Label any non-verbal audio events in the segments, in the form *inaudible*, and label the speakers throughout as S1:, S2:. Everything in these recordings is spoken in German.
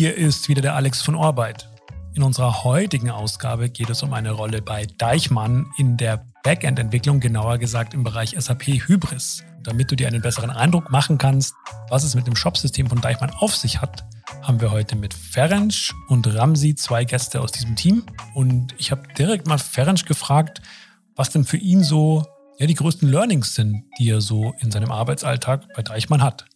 S1: Hier ist wieder der Alex von Orbeit. In unserer heutigen Ausgabe geht es um eine Rolle bei Deichmann in der Backend-Entwicklung, genauer gesagt im Bereich SAP Hybris. Damit du dir einen besseren Eindruck machen kannst, was es mit dem Shop-System von Deichmann auf sich hat, haben wir heute mit Ferenc und Ramsi zwei Gäste aus diesem Team. Und ich habe direkt mal Ferenc gefragt, was denn für ihn so ja, die größten Learnings sind, die er so in seinem Arbeitsalltag bei Deichmann hat.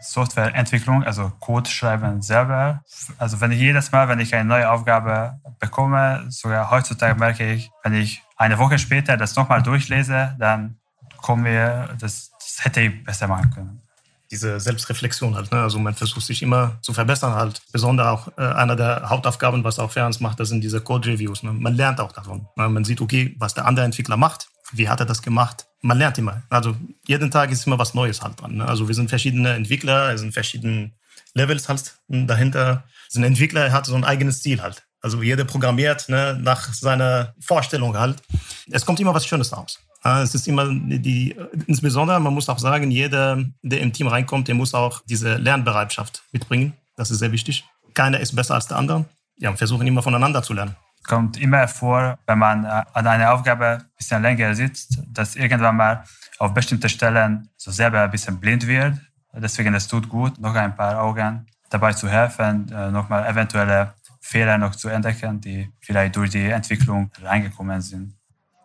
S2: Softwareentwicklung, also Code schreiben selber. Also wenn ich jedes Mal, wenn ich eine neue Aufgabe bekomme, sogar heutzutage merke ich, wenn ich eine Woche später das nochmal durchlese, dann kommen wir, das, das hätte ich besser machen können
S3: diese Selbstreflexion halt. Ne? Also man versucht sich immer zu verbessern halt. Besonders auch äh, einer der Hauptaufgaben, was auch Ferns macht, das sind diese Code-Reviews. Ne? Man lernt auch davon. Ne? Man sieht, okay, was der andere Entwickler macht, wie hat er das gemacht. Man lernt immer. Also jeden Tag ist immer was Neues halt dran. Ne? Also wir sind verschiedene Entwickler, es sind verschiedene Levels halt dahinter. So ein Entwickler hat so ein eigenes Ziel halt. Also jeder programmiert ne, nach seiner Vorstellung halt. Es kommt immer was Schönes raus. Es ist immer die, insbesondere, man muss auch sagen, jeder, der im Team reinkommt, der muss auch diese Lernbereitschaft mitbringen. Das ist sehr wichtig. Keiner ist besser als der andere. Ja, versuchen immer voneinander zu lernen.
S2: Kommt immer vor, wenn man äh, an einer Aufgabe ein bisschen länger sitzt, dass irgendwann mal auf bestimmte Stellen so selber ein bisschen blind wird. Deswegen es tut gut, noch ein paar Augen dabei zu helfen, äh, nochmal eventuelle Fehler noch zu entdecken, die vielleicht durch die Entwicklung reingekommen sind.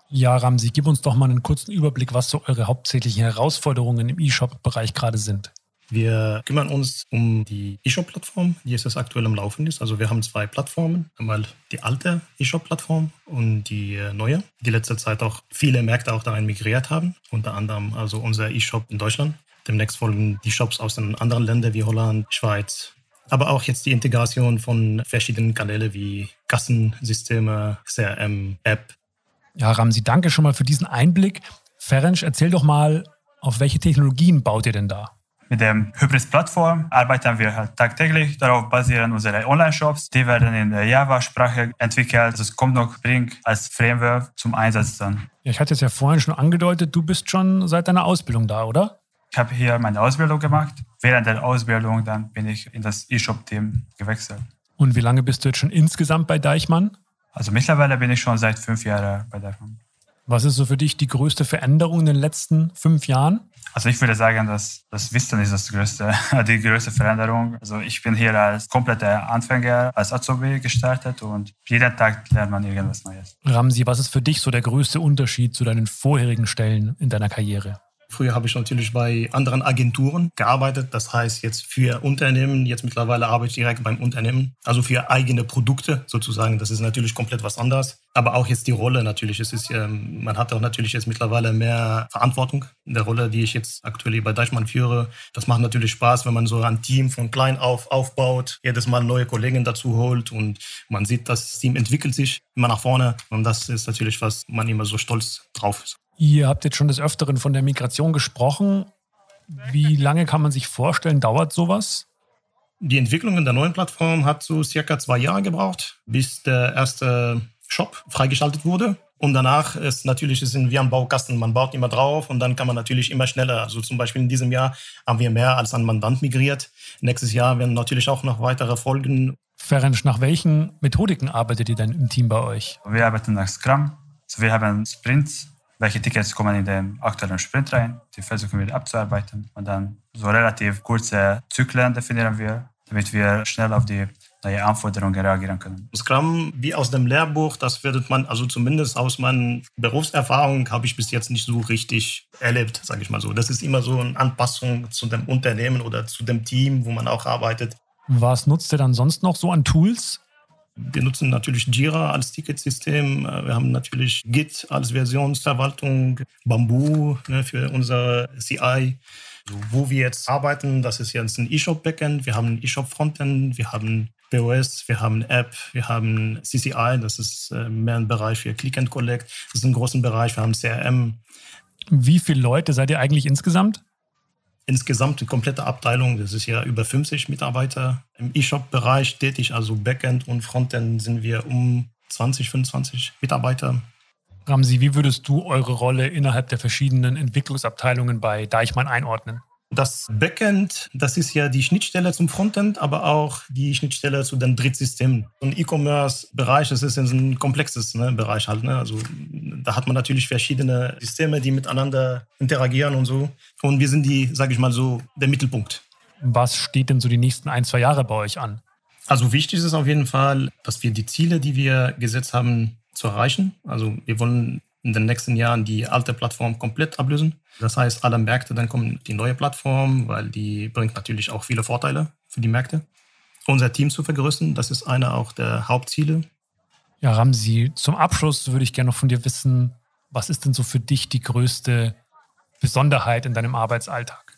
S1: Ja, Ramsi, gib uns doch mal einen kurzen Überblick, was so eure hauptsächlichen Herausforderungen im E-Shop-Bereich gerade sind.
S3: Wir kümmern uns um die E-Shop-Plattform, die jetzt aktuell am Laufen ist. Also wir haben zwei Plattformen. Einmal die alte E-Shop-Plattform und die äh, neue, die letzte Zeit auch viele Märkte auch darin migriert haben. Unter anderem also unser E-Shop in Deutschland. Demnächst folgen die Shops aus den anderen Ländern wie Holland, Schweiz. Aber auch jetzt die Integration von verschiedenen Kanälen wie Kassensysteme, CRM, App,
S1: ja, Ramsi, danke schon mal für diesen Einblick. Ferenc, erzähl doch mal, auf welche Technologien baut ihr denn da?
S2: Mit der Hybris-Plattform arbeiten wir halt tagtäglich. Darauf basieren unsere Online-Shops. Die werden in der Java-Sprache entwickelt. Also es kommt noch Brink als Framework zum Einsatz dann.
S1: Ja, ich hatte es ja vorhin schon angedeutet, du bist schon seit deiner Ausbildung da, oder?
S2: Ich habe hier meine Ausbildung gemacht. Während der Ausbildung dann bin ich in das E-Shop-Team gewechselt.
S1: Und wie lange bist du jetzt schon insgesamt bei Deichmann?
S2: Also mittlerweile bin ich schon seit fünf Jahren bei Firma.
S1: Was ist so für dich die größte Veränderung in den letzten fünf Jahren?
S2: Also ich würde sagen, dass das Wissen ist das größte, *laughs* die größte Veränderung. Also ich bin hier als kompletter Anfänger, als Azubi gestartet und jeden Tag lernt man irgendwas Neues.
S1: Ramsi, was ist für dich so der größte Unterschied zu deinen vorherigen Stellen in deiner Karriere?
S3: Früher habe ich natürlich bei anderen Agenturen gearbeitet. Das heißt jetzt für Unternehmen. Jetzt mittlerweile arbeite ich direkt beim Unternehmen. Also für eigene Produkte sozusagen. Das ist natürlich komplett was anderes. Aber auch jetzt die Rolle natürlich. Es ist, ähm, man hat auch natürlich jetzt mittlerweile mehr Verantwortung in der Rolle, die ich jetzt aktuell bei Deichmann führe. Das macht natürlich Spaß, wenn man so ein Team von klein auf aufbaut, jedes Mal neue Kollegen dazu holt und man sieht, das Team entwickelt sich immer nach vorne. Und das ist natürlich, was man immer so stolz drauf ist.
S1: Ihr habt jetzt schon des Öfteren von der Migration gesprochen. Wie lange kann man sich vorstellen, dauert sowas?
S3: Die Entwicklung in der neuen Plattform hat so circa zwei Jahre gebraucht, bis der erste Shop freigeschaltet wurde. Und danach ist natürlich ist wie ein Baukasten. Man baut immer drauf und dann kann man natürlich immer schneller. Also zum Beispiel in diesem Jahr haben wir mehr als ein Mandant migriert. Nächstes Jahr werden natürlich auch noch weitere folgen.
S1: Ferenc, nach welchen Methodiken arbeitet ihr denn im Team bei euch?
S2: Wir arbeiten nach Scrum. Also wir haben Sprints welche Tickets kommen in den aktuellen Sprint rein. Die versuchen wir abzuarbeiten. Und dann so relativ kurze Zyklen definieren wir, damit wir schnell auf die neue Anforderungen reagieren können.
S3: Scrum, wie aus dem Lehrbuch, das wird man, also zumindest aus meiner Berufserfahrung, habe ich bis jetzt nicht so richtig erlebt, sage ich mal so. Das ist immer so eine Anpassung zu dem Unternehmen oder zu dem Team, wo man auch arbeitet.
S1: Was nutzt ihr dann sonst noch so an Tools?
S3: Wir nutzen natürlich Jira als Ticketsystem. Äh, wir haben natürlich Git als Versionsverwaltung, Bamboo ne, für unser CI. Wo wir jetzt arbeiten, das ist jetzt ein E-Shop-Backend, wir haben ein E-Shop-Frontend, wir haben POS, wir haben App, wir haben CCI, das ist äh, mehr ein Bereich für Click and Collect, das ist ein großer Bereich, wir haben CRM.
S1: Wie viele Leute seid ihr eigentlich insgesamt?
S3: Insgesamt die komplette Abteilung, das ist ja über 50 Mitarbeiter im E-Shop-Bereich tätig, also Backend und Frontend sind wir um 20, 25 Mitarbeiter.
S1: Ramsi, wie würdest du eure Rolle innerhalb der verschiedenen Entwicklungsabteilungen bei Deichmann einordnen?
S3: Das Backend, das ist ja die Schnittstelle zum Frontend, aber auch die Schnittstelle zu den Drittsystemen. So ein E-Commerce-Bereich, das ist ein komplexes ne, Bereich halt. Ne? Also da hat man natürlich verschiedene Systeme, die miteinander interagieren und so. Und wir sind die, sage ich mal so, der Mittelpunkt.
S1: Was steht denn so die nächsten ein, zwei Jahre bei euch an?
S3: Also wichtig ist auf jeden Fall, dass wir die Ziele, die wir gesetzt haben, zu erreichen. Also wir wollen in den nächsten Jahren die alte Plattform komplett ablösen. Das heißt, alle Märkte, dann kommen die neue Plattform, weil die bringt natürlich auch viele Vorteile für die Märkte. Unser Team zu vergrößern, das ist einer auch der Hauptziele.
S1: Ja, Ramsi, zum Abschluss würde ich gerne noch von dir wissen, was ist denn so für dich die größte Besonderheit in deinem Arbeitsalltag?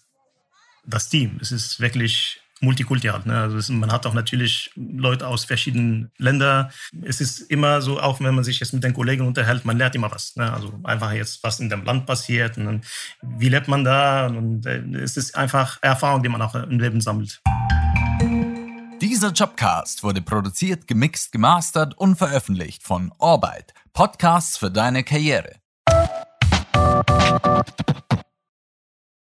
S3: Das Team. Es ist wirklich Multikulti hat. Ne? Also es, man hat auch natürlich Leute aus verschiedenen Ländern. Es ist immer so, auch wenn man sich jetzt mit den Kollegen unterhält, man lernt immer was. Ne? Also einfach jetzt, was in dem Land passiert und wie lebt man da. Und äh, es ist einfach Erfahrung, die man auch im Leben sammelt.
S4: Dieser Jobcast wurde produziert, gemixt, gemastert und veröffentlicht von Orbeit. Podcasts für deine Karriere.